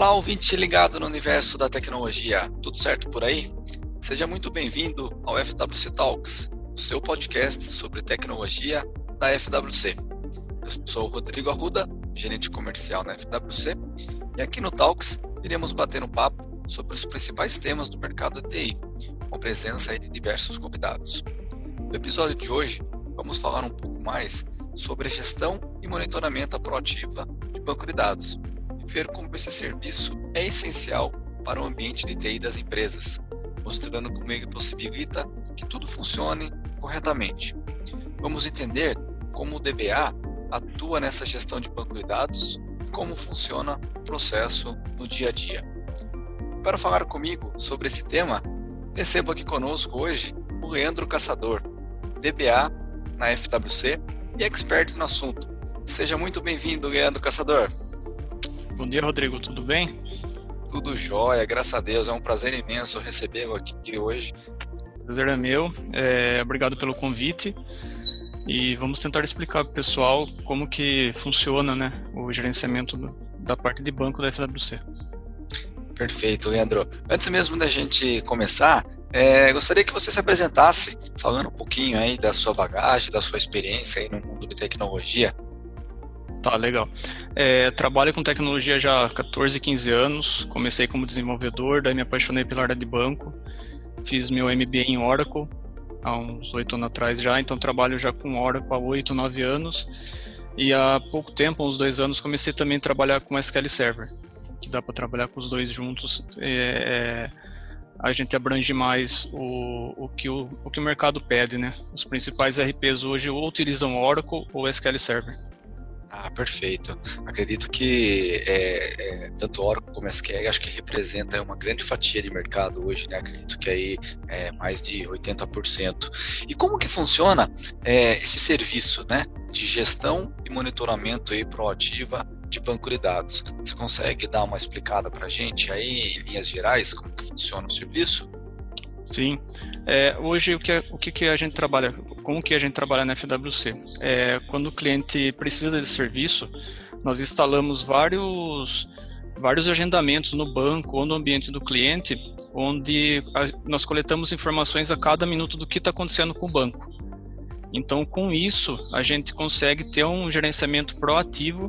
Olá, ouvinte ligado no universo da tecnologia. Tudo certo por aí? Seja muito bem-vindo ao FWC Talks, seu podcast sobre tecnologia da FWC. Eu sou o Rodrigo Arruda, gerente comercial na FWC, e aqui no Talks iremos bater um papo sobre os principais temas do mercado TI, com presença de diversos convidados. No episódio de hoje, vamos falar um pouco mais sobre a gestão e monitoramento proativa de banco de dados, ver como esse serviço é essencial para o ambiente de TI das empresas, mostrando como ele possibilita que tudo funcione corretamente. Vamos entender como o DBA atua nessa gestão de banco de dados e como funciona o processo no dia a dia. Para falar comigo sobre esse tema, recebo aqui conosco hoje o Leandro Caçador, DBA na FWC e expert no assunto. Seja muito bem-vindo, Leandro Caçador. Bom dia, Rodrigo, tudo bem? Tudo jóia, graças a Deus. É um prazer imenso recebê-lo aqui hoje. Prazer é meu. É, obrigado pelo convite. E vamos tentar explicar para o pessoal como que funciona né, o gerenciamento da parte de banco da FWC. Perfeito, Leandro. Antes mesmo da gente começar, é, gostaria que você se apresentasse, falando um pouquinho aí da sua bagagem, da sua experiência aí no mundo de tecnologia. Tá, legal. É, trabalho com tecnologia já há 14, 15 anos. Comecei como desenvolvedor, daí me apaixonei pela área de banco. Fiz meu MBA em Oracle há uns 8 anos atrás já, então trabalho já com Oracle há 8, 9 anos. E há pouco tempo, uns dois anos, comecei também a trabalhar com SQL Server, que dá para trabalhar com os dois juntos. É, é, a gente abrange mais o, o, que o, o que o mercado pede, né? Os principais RPs hoje ou utilizam Oracle ou SQL Server. Ah, perfeito. Acredito que é, é, tanto Oracle como SQL acho que representa uma grande fatia de mercado hoje, né? Acredito que aí é mais de 80%. E como que funciona é, esse serviço, né? De gestão e monitoramento aí proativa de banco de dados. Você consegue dar uma explicada para a gente aí, em linhas gerais, como que funciona o serviço? Sim. É, hoje, o, que, o que, que a gente trabalha, como que a gente trabalha na FWC? É, quando o cliente precisa de serviço, nós instalamos vários, vários agendamentos no banco ou no ambiente do cliente, onde nós coletamos informações a cada minuto do que está acontecendo com o banco. Então, com isso, a gente consegue ter um gerenciamento proativo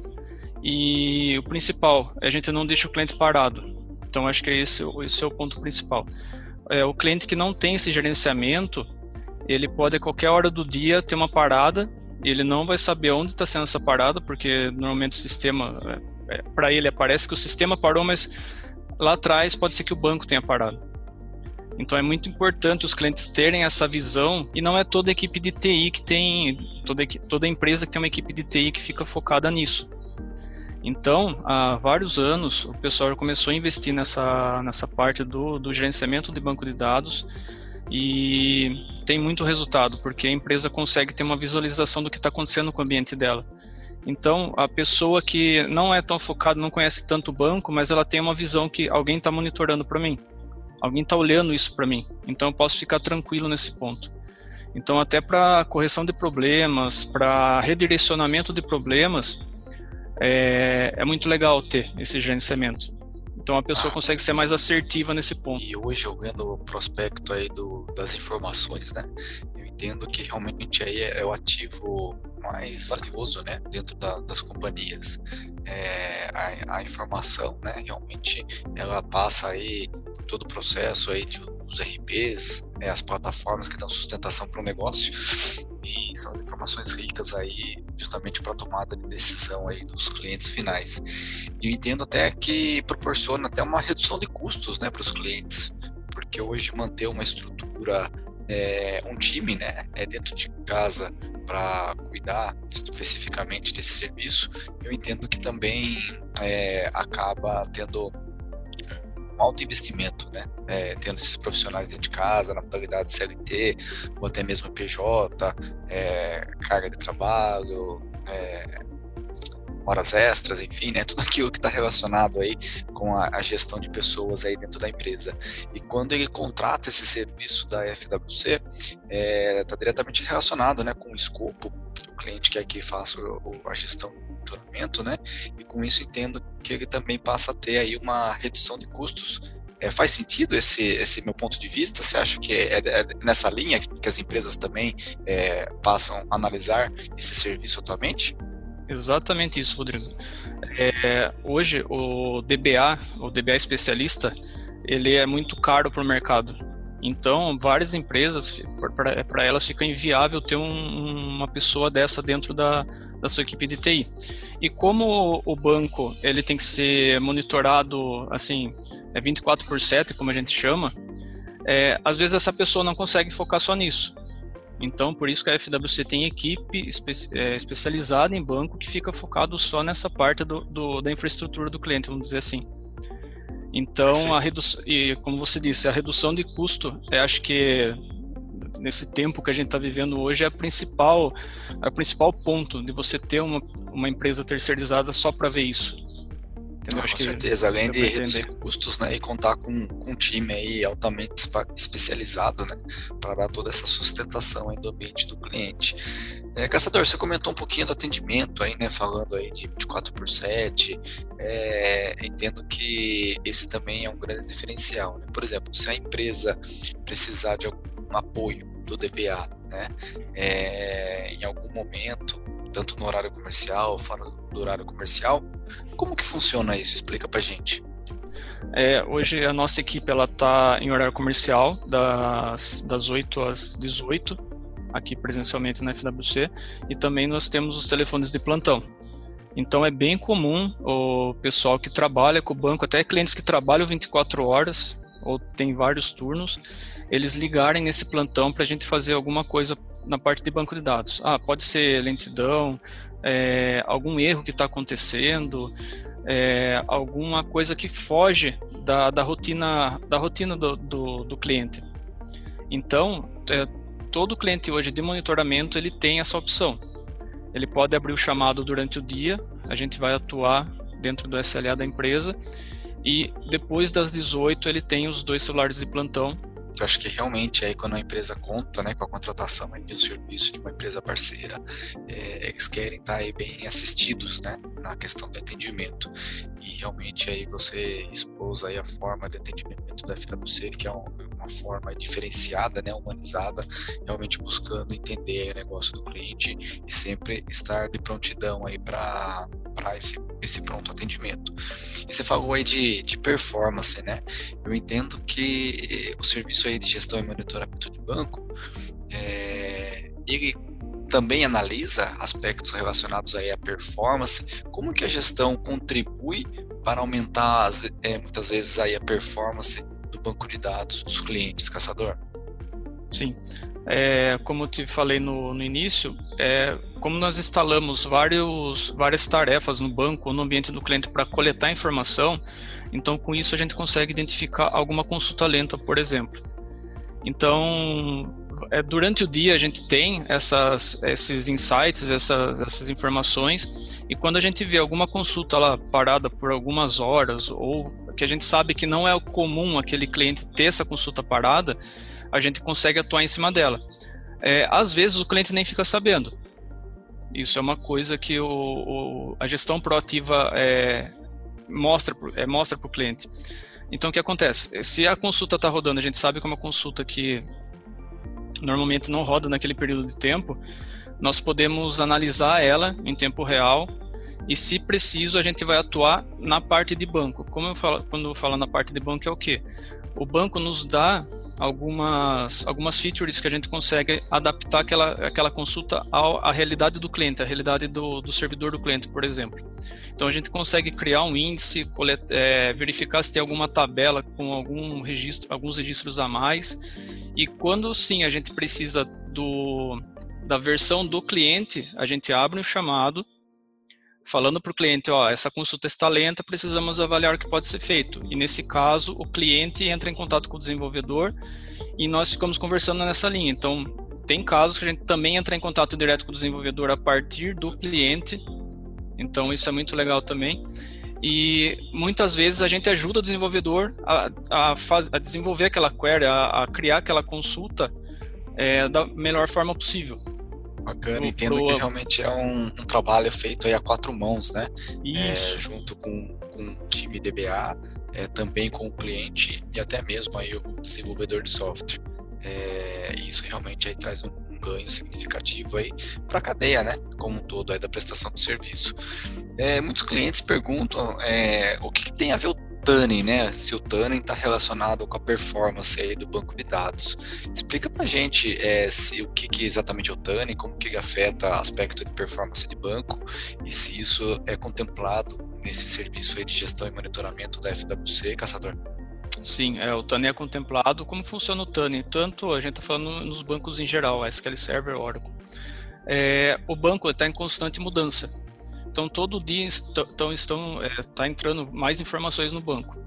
e o principal, a gente não deixa o cliente parado. Então, acho que esse, esse é o ponto principal é, o cliente que não tem esse gerenciamento, ele pode a qualquer hora do dia ter uma parada, ele não vai saber onde está sendo essa parada, porque normalmente o sistema, é, é para ele aparece que o sistema parou, mas lá atrás pode ser que o banco tenha parado. Então é muito importante os clientes terem essa visão e não é toda equipe de TI que tem, toda, toda empresa que tem uma equipe de TI que fica focada nisso. Então, há vários anos, o pessoal começou a investir nessa, nessa parte do, do gerenciamento de banco de dados e tem muito resultado, porque a empresa consegue ter uma visualização do que está acontecendo com o ambiente dela. Então, a pessoa que não é tão focada, não conhece tanto o banco, mas ela tem uma visão que alguém está monitorando para mim, alguém está olhando isso para mim, então eu posso ficar tranquilo nesse ponto. Então, até para correção de problemas, para redirecionamento de problemas, é, é muito legal ter esse gerenciamento. Então a pessoa ah, consegue ser mais assertiva nesse ponto. E hoje eu vendo o prospecto aí do, das informações, né? Eu entendo que realmente aí é, é o ativo mais valioso, né? Dentro da, das companhias. É, a, a, informação, né? Realmente ela passa aí todo o processo aí de os RPs, né, as plataformas que dão sustentação para o negócio e são informações ricas aí justamente para tomada de decisão aí dos clientes finais. E eu entendo até que proporciona até uma redução de custos, né, para os clientes, porque hoje manter uma estrutura é, um time, né, é dentro de casa para cuidar especificamente desse serviço, eu entendo que também é, acaba tendo alto investimento, né? É, tendo esses profissionais dentro de casa, na modalidade CLT, ou até mesmo PJ, é, carga de trabalho, é, horas extras, enfim, né? Tudo aquilo que está relacionado aí com a, a, gestão de pessoas aí dentro da empresa. E quando ele contrata esse serviço da FWC, está é, diretamente relacionado, né, com o escopo que o cliente quer que faça a gestão né? E com isso entendo que ele também passa a ter aí uma redução de custos. É, faz sentido esse, esse meu ponto de vista? Você acha que é, é, é nessa linha que as empresas também é, passam a analisar esse serviço atualmente? Exatamente isso, Rodrigo. É, hoje o DBA, o DBA especialista, ele é muito caro para o mercado. Então, várias empresas, para elas fica inviável ter um, uma pessoa dessa dentro da, da sua equipe de TI. E como o banco ele tem que ser monitorado assim, é 24 por 7, como a gente chama, é, às vezes essa pessoa não consegue focar só nisso. Então, por isso que a FWC tem equipe espe é, especializada em banco que fica focado só nessa parte do, do, da infraestrutura do cliente, vamos dizer assim. Então, a redução, e como você disse, a redução de custo, eu acho que nesse tempo que a gente está vivendo hoje é a principal, é o principal ponto de você ter uma, uma empresa terceirizada só para ver isso. Entendeu? Com certeza, além de reduzir custos né, e contar com, com um time aí altamente especializado né, para dar toda essa sustentação aí do ambiente do cliente. É, Caçador, você comentou um pouquinho do atendimento aí, né, falando aí de 24 por 7, é, entendo que esse também é um grande diferencial. Né? Por exemplo, se a empresa precisar de algum apoio do DBA, né, é, em algum momento, tanto no horário comercial, fora do horário comercial, como que funciona isso? Explica pra gente. É, hoje a nossa equipe ela está em horário comercial das, das 8 às 18 aqui presencialmente na FWC e também nós temos os telefones de plantão. Então é bem comum o pessoal que trabalha com o banco, até clientes que trabalham 24 horas ou tem vários turnos, eles ligarem nesse plantão para a gente fazer alguma coisa na parte de banco de dados. Ah, pode ser lentidão, é, algum erro que está acontecendo, é, alguma coisa que foge da, da rotina da rotina do, do, do cliente. Então, é, todo cliente hoje de monitoramento ele tem essa opção. Ele pode abrir o chamado durante o dia, a gente vai atuar dentro do SLA da empresa e depois das 18 ele tem os dois celulares de plantão eu acho que realmente aí quando a empresa conta né, com a contratação de um serviço de uma empresa parceira, é, eles querem estar aí bem assistidos né, na questão do atendimento. E realmente aí você expôs aí a forma de atendimento da FWC, que é um, uma forma diferenciada, né, humanizada, realmente buscando entender o negócio do cliente e sempre estar de prontidão aí para para esse, esse pronto atendimento. E você falou aí de, de performance, né? Eu entendo que o serviço aí de gestão e monitoramento de banco, é, ele também analisa aspectos relacionados aí à performance, como que a gestão contribui para aumentar é, muitas vezes aí a performance banco de dados dos clientes, caçador? Sim, é, como eu te falei no, no início, é, como nós instalamos vários, várias tarefas no banco ou no ambiente do cliente para coletar informação, então com isso a gente consegue identificar alguma consulta lenta, por exemplo. Então, é, durante o dia a gente tem essas, esses insights, essas, essas informações, e quando a gente vê alguma consulta lá parada por algumas horas, ou que a gente sabe que não é comum aquele cliente ter essa consulta parada, a gente consegue atuar em cima dela. É, às vezes o cliente nem fica sabendo. Isso é uma coisa que o, o a gestão proativa é, mostra é, mostra para o cliente. Então o que acontece? Se a consulta está rodando, a gente sabe que é uma consulta que normalmente não roda naquele período de tempo, nós podemos analisar ela em tempo real e, se preciso, a gente vai atuar na parte de banco. Como eu falo, quando eu falo na parte de banco, é o que? O banco nos dá algumas, algumas features que a gente consegue adaptar aquela, aquela consulta à realidade do cliente, à realidade do, do servidor do cliente, por exemplo. Então a gente consegue criar um índice, é, verificar se tem alguma tabela com algum registro, alguns registros a mais. E quando sim a gente precisa do, da versão do cliente, a gente abre um chamado falando para o cliente, ó, essa consulta está lenta, precisamos avaliar o que pode ser feito. E nesse caso, o cliente entra em contato com o desenvolvedor e nós ficamos conversando nessa linha. Então, tem casos que a gente também entra em contato direto com o desenvolvedor a partir do cliente. Então, isso é muito legal também. E muitas vezes a gente ajuda o desenvolvedor a, a, faz, a desenvolver aquela query, a, a criar aquela consulta é, da melhor forma possível. Bacana, entendo pro... que realmente é um, um, trabalho feito aí a quatro mãos, né? Isso. É, junto com, com o time DBA, é, também com o cliente e até mesmo aí o desenvolvedor de software. É, isso realmente aí traz um, um ganho significativo aí para a cadeia, né, como um todo aí da prestação do serviço. É, muitos clientes perguntam é, o que, que, tem a ver o Tuning, né? Se o Tuning está relacionado com a performance aí do banco de dados. Explica para gente é, se, o que, que exatamente é o Tuning, como que ele afeta aspecto de performance de banco e se isso é contemplado nesse serviço aí de gestão e monitoramento da FWC, Caçador. Sim, é, o TANI é contemplado. Como funciona o TANI? Tanto a gente está falando nos bancos em geral, SQL Server, Oracle. É, o banco está em constante mudança. Então todo dia estão, é, tá entrando mais informações no banco.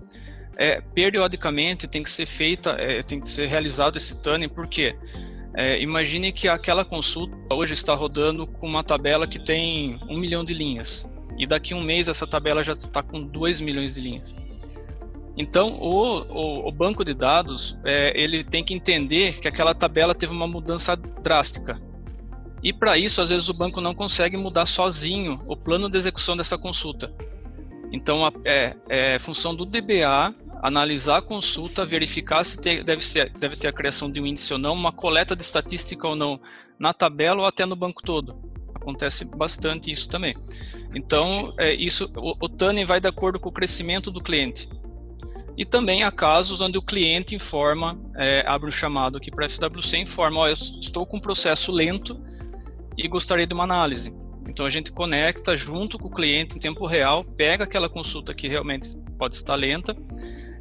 É, periodicamente tem que ser feita, é, tem que ser realizado esse TANI, porque é, imagine que aquela consulta hoje está rodando com uma tabela que tem um milhão de linhas e daqui a um mês essa tabela já está com 2 milhões de linhas. Então, o, o, o banco de dados, é, ele tem que entender que aquela tabela teve uma mudança drástica. E para isso, às vezes, o banco não consegue mudar sozinho o plano de execução dessa consulta. Então, é, é função do DBA analisar a consulta, verificar se tem, deve, ser, deve ter a criação de um índice ou não, uma coleta de estatística ou não na tabela ou até no banco todo. Acontece bastante isso também. Então, é, isso, o, o vai de acordo com o crescimento do cliente. E também há casos onde o cliente informa, é, abre um chamado aqui para a FWC, informa, estou com um processo lento e gostaria de uma análise. Então a gente conecta junto com o cliente em tempo real, pega aquela consulta que realmente pode estar lenta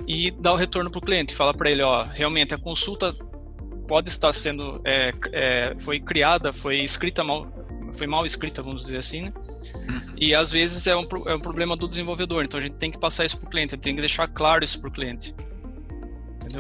e dá o retorno para o cliente. Fala para ele, ó, realmente a consulta pode estar sendo, é, é, foi criada, foi escrita mal, foi mal escrita, vamos dizer assim, né? Uhum. E às vezes é um, é um problema do desenvolvedor, então a gente tem que passar isso para o cliente, tem que deixar claro isso para o cliente.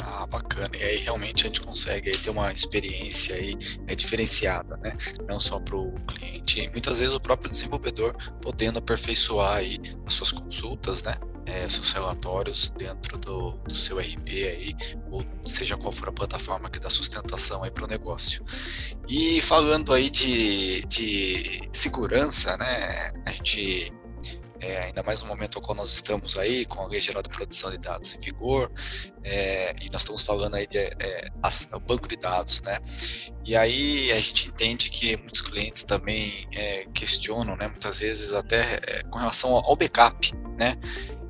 Ah, bacana. E aí realmente a gente consegue ter uma experiência aí, é, diferenciada, né? Não só para o cliente, muitas vezes o próprio desenvolvedor podendo aperfeiçoar aí as suas consultas, né? é, seus relatórios dentro do, do, seu RP aí, ou seja qual for a plataforma que dá sustentação aí para o negócio. E falando aí de, de segurança, né, a gente é, ainda mais no momento qual nós estamos aí, com a Lei Geral de Produção de Dados em vigor, é, e nós estamos falando aí de é, banco de dados, né? E aí a gente entende que muitos clientes também é, questionam, né, muitas vezes até é, com relação ao backup, né?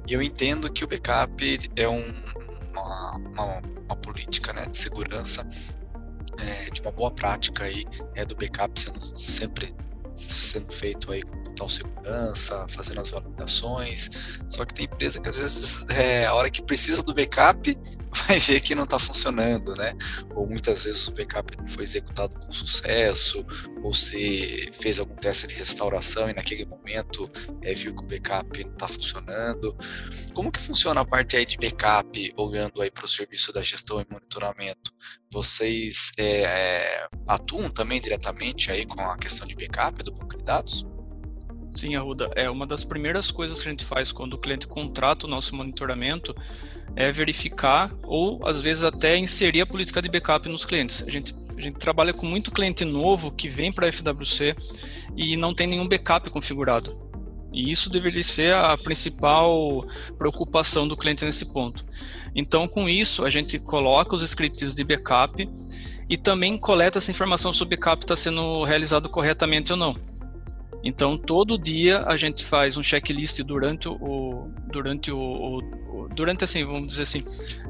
E eu entendo que o backup é um, uma, uma, uma, política né, de segurança, é, de uma boa prática aí, é, do backup sendo sempre sendo feito aí com total segurança, fazendo as validações. Só que tem empresa que às vezes é, a hora que precisa do backup vai ver que não está funcionando, né? Ou muitas vezes o backup não foi executado com sucesso, ou se fez algum teste de restauração e naquele momento é, viu que o backup não está funcionando. Como que funciona a parte aí de backup, olhando aí para o serviço da gestão e monitoramento? Vocês é, é, atuam também diretamente aí com a questão de backup do banco de dados? Sim, Arruda. É uma das primeiras coisas que a gente faz quando o cliente contrata o nosso monitoramento é verificar ou às vezes até inserir a política de backup nos clientes. A gente, a gente trabalha com muito cliente novo que vem para a FWC e não tem nenhum backup configurado. E isso deveria ser a principal preocupação do cliente nesse ponto. Então, com isso, a gente coloca os scripts de backup e também coleta essa informação se o backup está sendo realizado corretamente ou não. Então, todo dia a gente faz um checklist durante o durante o, o durante assim, vamos dizer assim,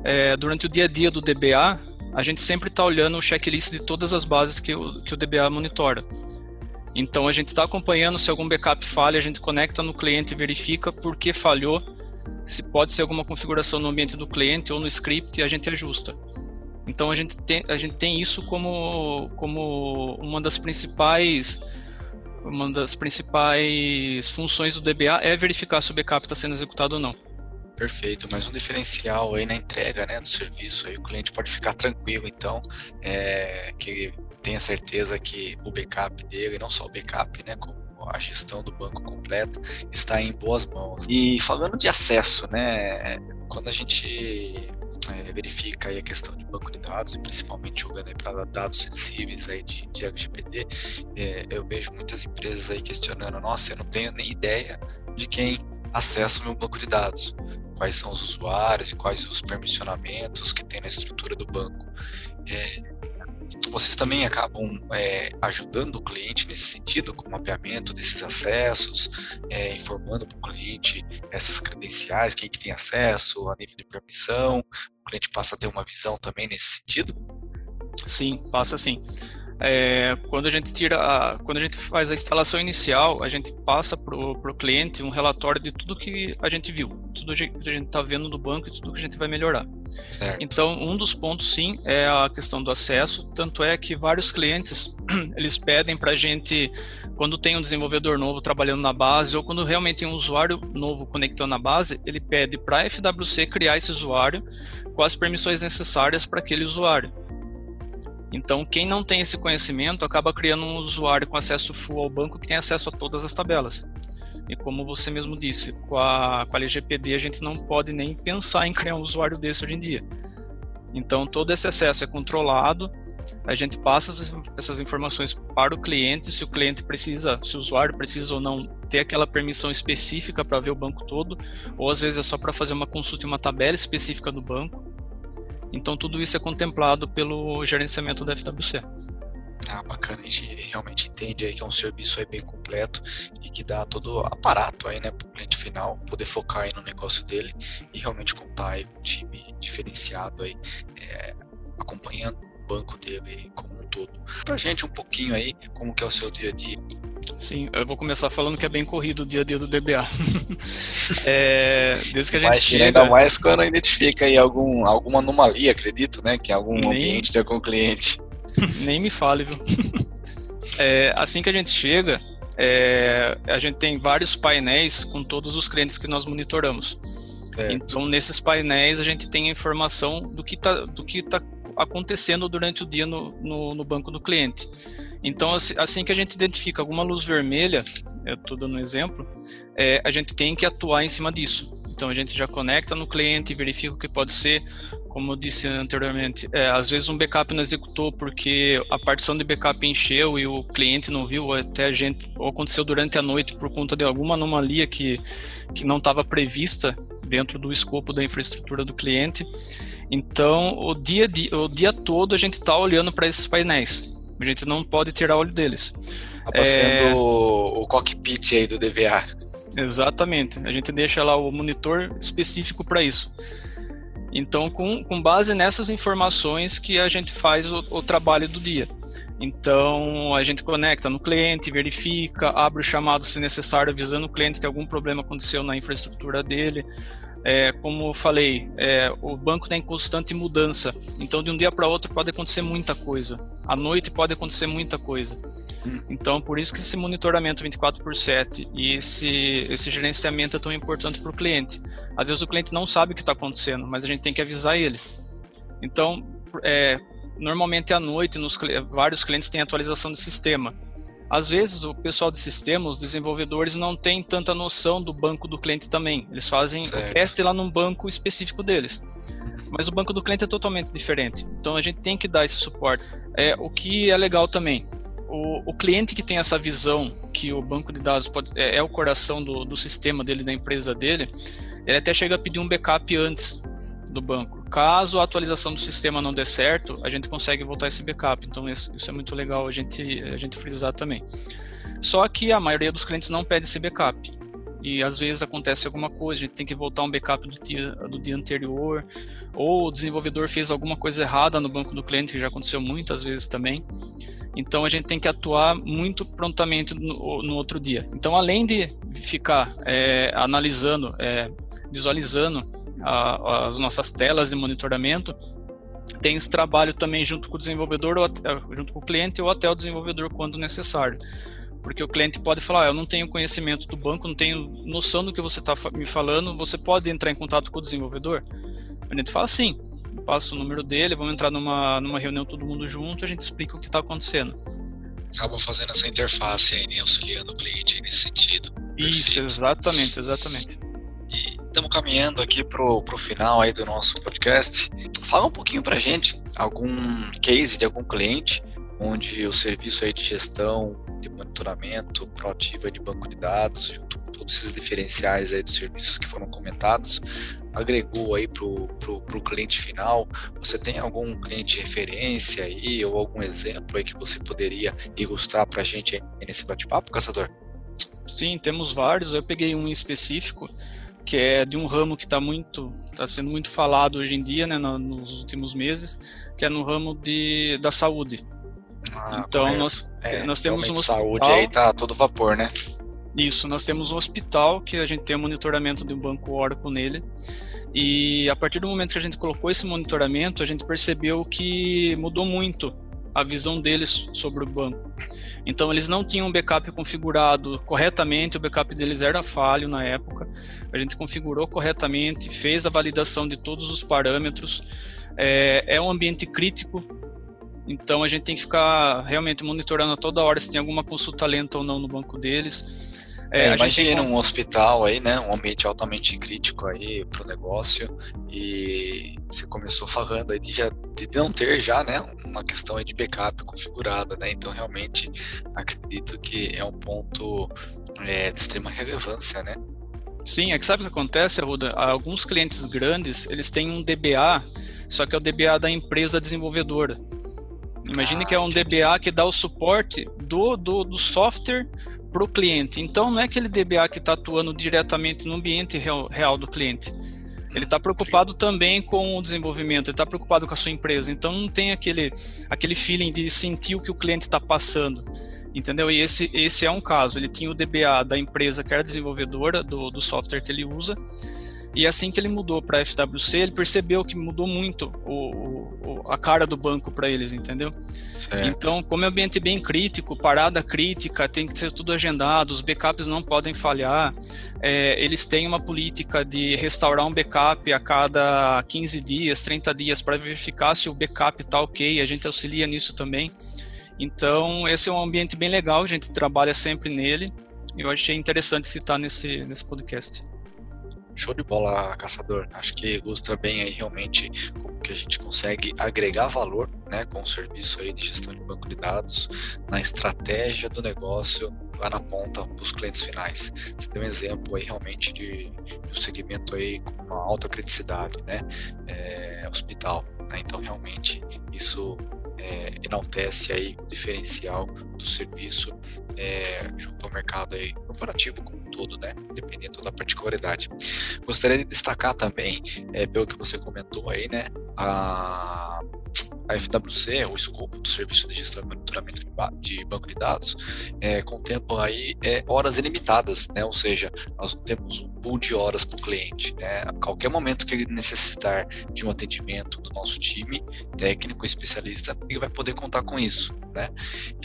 é, durante o dia a dia do DBA, a gente sempre está olhando o checklist de todas as bases que o, que o DBA monitora. Então, a gente está acompanhando se algum backup falha, a gente conecta no cliente e verifica por que falhou, se pode ser alguma configuração no ambiente do cliente ou no script e a gente ajusta. Então, a gente tem, a gente tem isso como, como uma das principais uma das principais funções do DBA é verificar se o backup está sendo executado ou não. Perfeito, mas um diferencial aí na entrega né, do serviço, aí o cliente pode ficar tranquilo, então, é, que tenha certeza que o backup dele, não só o backup, né, como a gestão do banco completa, está em boas mãos. E falando de acesso, né, quando a gente é, verifica aí a questão de banco de dados, e principalmente jogando para dados sensíveis aí de, de LGPD, é, eu vejo muitas empresas aí questionando, nossa, eu não tenho nem ideia de quem acessa o meu banco de dados, quais são os usuários e quais os permissionamentos que tem na estrutura do banco. É, vocês também acabam é, ajudando o cliente nesse sentido, com o mapeamento desses acessos, é, informando para o cliente essas credenciais, quem que tem acesso, a nível de permissão, o cliente passa a ter uma visão também nesse sentido? Sim, passa sim. É, quando a gente tira, a, quando a gente faz a instalação inicial, a gente passa para o cliente um relatório de tudo que a gente viu, tudo que a gente está vendo no banco e tudo que a gente vai melhorar. Certo. Então, um dos pontos, sim, é a questão do acesso. Tanto é que vários clientes eles pedem para a gente, quando tem um desenvolvedor novo trabalhando na base ou quando realmente tem um usuário novo conectando na base, ele pede para a FWC criar esse usuário com as permissões necessárias para aquele usuário. Então, quem não tem esse conhecimento acaba criando um usuário com acesso full ao banco que tem acesso a todas as tabelas. E como você mesmo disse, com a, com a LGPD a gente não pode nem pensar em criar um usuário desse hoje em dia. Então, todo esse acesso é controlado, a gente passa essas informações para o cliente, se o cliente precisa, se o usuário precisa ou não ter aquela permissão específica para ver o banco todo, ou às vezes é só para fazer uma consulta em uma tabela específica do banco. Então tudo isso é contemplado pelo gerenciamento da FWC. Ah, bacana, a gente realmente entende aí que é um serviço aí bem completo e que dá todo aparato aí, né, para o cliente final poder focar aí no negócio dele e realmente contar aí com um time diferenciado aí, é, acompanhando o banco dele como um todo. Pra gente um pouquinho aí, como que é o seu dia a dia Sim, eu vou começar falando que é bem corrido o dia a dia do DBA. é, desde que a gente Mas, chega... Ainda mais quando identifica aí algum, alguma anomalia, acredito, né? Que é algum Nem... ambiente de algum cliente. Nem me fale, viu? É, assim que a gente chega, é, a gente tem vários painéis com todos os clientes que nós monitoramos. Então, nesses painéis, a gente tem a informação do que está tá acontecendo durante o dia no, no, no banco do cliente. Então, assim, assim que a gente identifica alguma luz vermelha, eu estou dando um exemplo, é, a gente tem que atuar em cima disso. Então, a gente já conecta no cliente, verifica o que pode ser, como eu disse anteriormente, é, às vezes um backup não executou porque a partição de backup encheu e o cliente não viu, ou até a gente, ou aconteceu durante a noite por conta de alguma anomalia que, que não estava prevista dentro do escopo da infraestrutura do cliente. Então, o dia, o dia todo a gente está olhando para esses painéis. A gente não pode tirar olho deles. Acaba é... sendo o, o cockpit aí do DVA. Exatamente. A gente deixa lá o monitor específico para isso. Então, com, com base nessas informações que a gente faz o, o trabalho do dia. Então, a gente conecta no cliente, verifica, abre o chamado se necessário, avisando o cliente que algum problema aconteceu na infraestrutura dele. É, como eu falei, é, o banco está em constante mudança, então de um dia para outro pode acontecer muita coisa. À noite pode acontecer muita coisa. Então, por isso que esse monitoramento 24 por 7 e esse, esse gerenciamento é tão importante para o cliente. Às vezes o cliente não sabe o que está acontecendo, mas a gente tem que avisar ele. Então, é, normalmente à noite, nos, vários clientes têm atualização de sistema. Às vezes, o pessoal de sistema, os desenvolvedores, não tem tanta noção do banco do cliente também. Eles fazem certo. o teste lá num banco específico deles. Mas o banco do cliente é totalmente diferente. Então, a gente tem que dar esse suporte. É, o que é legal também, o, o cliente que tem essa visão que o banco de dados pode, é, é o coração do, do sistema dele, da empresa dele, ele até chega a pedir um backup antes do banco. Caso a atualização do sistema não dê certo, a gente consegue voltar esse backup. Então isso, isso é muito legal a gente, a gente frisar também. Só que a maioria dos clientes não pede esse backup. E às vezes acontece alguma coisa, a gente tem que voltar um backup do dia, do dia anterior, ou o desenvolvedor fez alguma coisa errada no banco do cliente, que já aconteceu muitas vezes também. Então a gente tem que atuar muito prontamente no, no outro dia. Então, além de ficar é, analisando, é, visualizando a, as nossas telas de monitoramento, tem esse trabalho também junto com o desenvolvedor, junto com o cliente ou até o desenvolvedor quando necessário. Porque o cliente pode falar, ah, eu não tenho conhecimento do banco, não tenho noção do que você está me falando, você pode entrar em contato com o desenvolvedor? A gente fala sim, passa o número dele, vamos entrar numa, numa reunião todo mundo junto, a gente explica o que está acontecendo. Acabam fazendo essa interface aí, né, auxiliando o cliente nesse sentido. Isso, Perfeito. exatamente, exatamente. Estamos caminhando aqui pro, pro final aí do nosso podcast. Fala um pouquinho pra gente algum case de algum cliente onde o serviço aí de gestão, de monitoramento proativo de banco de dados, junto com todos esses diferenciais aí dos serviços que foram comentados, agregou aí pro, pro, pro cliente final. Você tem algum cliente de referência aí ou algum exemplo aí que você poderia ilustrar para a gente nesse bate-papo, Caçador? Sim, temos vários. Eu peguei um específico que é de um ramo que está muito está sendo muito falado hoje em dia, né, nos últimos meses, que é no ramo de, da saúde. Ah, então nós, é, nós temos um hospital, saúde aí tá todo vapor, né? Isso, nós temos um hospital que a gente tem o monitoramento de um banco Oracle nele. E a partir do momento que a gente colocou esse monitoramento, a gente percebeu que mudou muito a visão deles sobre o banco. Então eles não tinham um backup configurado corretamente, o backup deles era falho na época. A gente configurou corretamente, fez a validação de todos os parâmetros. É, é um ambiente crítico, então a gente tem que ficar realmente monitorando toda hora se tem alguma consulta lenta ou não no banco deles. É, é, imagina um hospital aí, né? Um ambiente altamente crítico aí para o negócio e você começou falando aí de, já, de não ter já, né? Uma questão de backup configurada, né? Então realmente acredito que é um ponto é, de extrema relevância, né? Sim, é que sabe o que acontece, Arruda? Alguns clientes grandes, eles têm um DBA, só que é o DBA da empresa desenvolvedora. Imagine ah, que é um DBA que dá o suporte do, do, do software para o cliente. Então, não é aquele DBA que está atuando diretamente no ambiente real, real do cliente. Ele está preocupado também com o desenvolvimento, ele está preocupado com a sua empresa. Então, não tem aquele, aquele feeling de sentir o que o cliente está passando. Entendeu? E esse, esse é um caso. Ele tinha o DBA da empresa que era desenvolvedora do, do software que ele usa, e assim que ele mudou para a FWC, ele percebeu que mudou muito o, o a cara do banco para eles, entendeu? Certo. Então, como é um ambiente bem crítico, parada crítica, tem que ser tudo agendado, os backups não podem falhar. É, eles têm uma política de restaurar um backup a cada 15 dias, 30 dias, para verificar se o backup está ok. A gente auxilia nisso também. Então, esse é um ambiente bem legal, a gente trabalha sempre nele. Eu achei interessante citar nesse, nesse podcast. Show de bola, caçador. Acho que ilustra bem aí realmente como que a gente consegue agregar valor, né, com o serviço aí de gestão de banco de dados na estratégia do negócio lá na ponta para os clientes finais. Você deu um exemplo aí realmente de, de um segmento aí com uma alta criticidade, né, é, hospital. Né? Então realmente isso é, enaltece aí o diferencial do serviço é, junto ao mercado aí corporativo como todo, né? Dependendo da particularidade. Gostaria de destacar também, é, pelo que você comentou aí, né? A a FWC, o escopo do serviço de gestão monitoramento de banco de dados, é, contempla aí é, horas ilimitadas, né? ou seja, nós temos um pool de horas para o cliente. Né? A qualquer momento que ele necessitar de um atendimento do nosso time técnico, especialista, ele vai poder contar com isso. Né?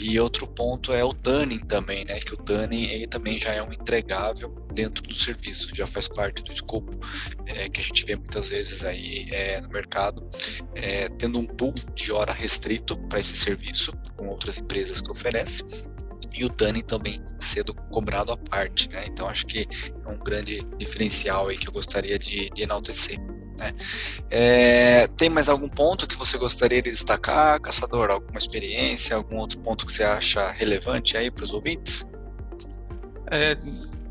E outro ponto é o Tanning também, né? que o Tanning ele também já é um entregável dentro do serviço, já faz parte do escopo é, que a gente vê muitas vezes aí é, no mercado, é, tendo um pool de hora restrito para esse serviço, com outras empresas que oferecem, e o Tanning também sendo cobrado à parte, né? Então acho que é um grande diferencial aí que eu gostaria de, de enaltecer. Né? É, tem mais algum ponto que você gostaria de destacar, caçador? Alguma experiência, algum outro ponto que você acha relevante aí para os ouvintes? É,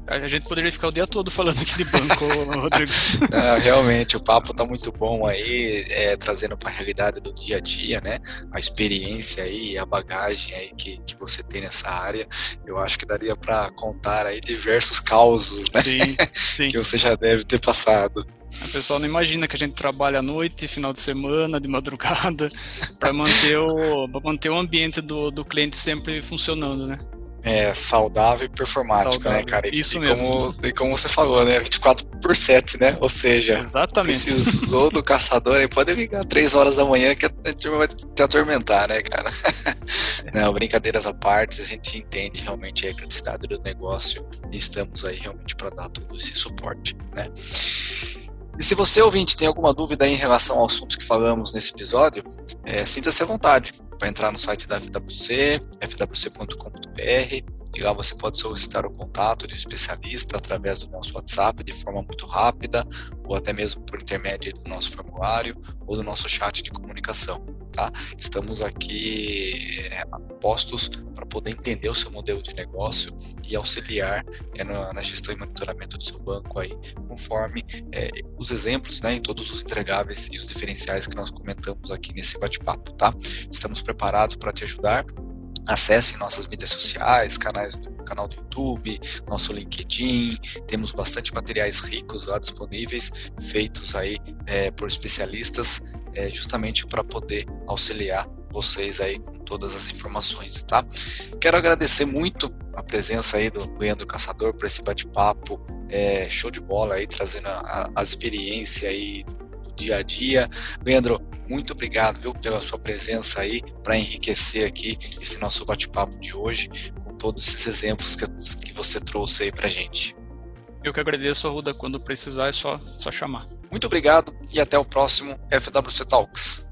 a gente poderia ficar o dia todo falando aqui de banco, Rodrigo. Não, realmente, o papo tá muito bom aí, é, trazendo para a realidade do dia a dia, né? A experiência aí, a bagagem aí que, que você tem nessa área. Eu acho que daria para contar aí diversos causos, né? Sim, sim. que você já deve ter passado. A pessoa não imagina que a gente trabalha à noite, final de semana, de madrugada, para manter o, manter o ambiente do, do cliente sempre funcionando, né? É, saudável e performático, né, saudável. né, cara? E, Isso e mesmo. Como, e como você falou, né? 24 por 7, né? Ou seja, Exatamente. precisou do caçador aí, pode ligar 3 horas da manhã que a turma vai te atormentar, né, cara? Não, brincadeiras à parte, a gente entende realmente a criticidade do negócio e estamos aí realmente para dar todo esse suporte, né? E se você, ouvinte, tem alguma dúvida em relação ao assunto que falamos nesse episódio, é, sinta-se à vontade para entrar no site da FWC, fwc.com.br, e lá você pode solicitar o contato de um especialista através do nosso WhatsApp de forma muito rápida, ou até mesmo por intermédio do nosso formulário ou do nosso chat de comunicação. Tá? Estamos aqui é, postos para poder entender o seu modelo de negócio e auxiliar é, na, na, gestão e monitoramento do seu banco aí, conforme é, os exemplos né, todos os entregáveis e os diferenciais que nós comentamos aqui nesse bate-papo. Tá? Estamos preparados para te ajudar Acesse nossas mídias sociais, canais do canal do YouTube, nosso LinkedIn, temos bastante materiais ricos lá disponíveis, feitos aí é, por especialistas, é, justamente para poder auxiliar vocês aí com todas as informações, tá? Quero agradecer muito a presença aí do Leandro Caçador por esse bate-papo é, show de bola aí, trazendo a, a experiência aí do dia a dia. Leandro, muito obrigado, viu, pela sua presença aí para enriquecer aqui esse nosso bate-papo de hoje com todos esses exemplos que, que você trouxe aí para gente. Eu que agradeço, Ruda. Quando precisar é só, só chamar. Muito obrigado e até o próximo FWC Talks.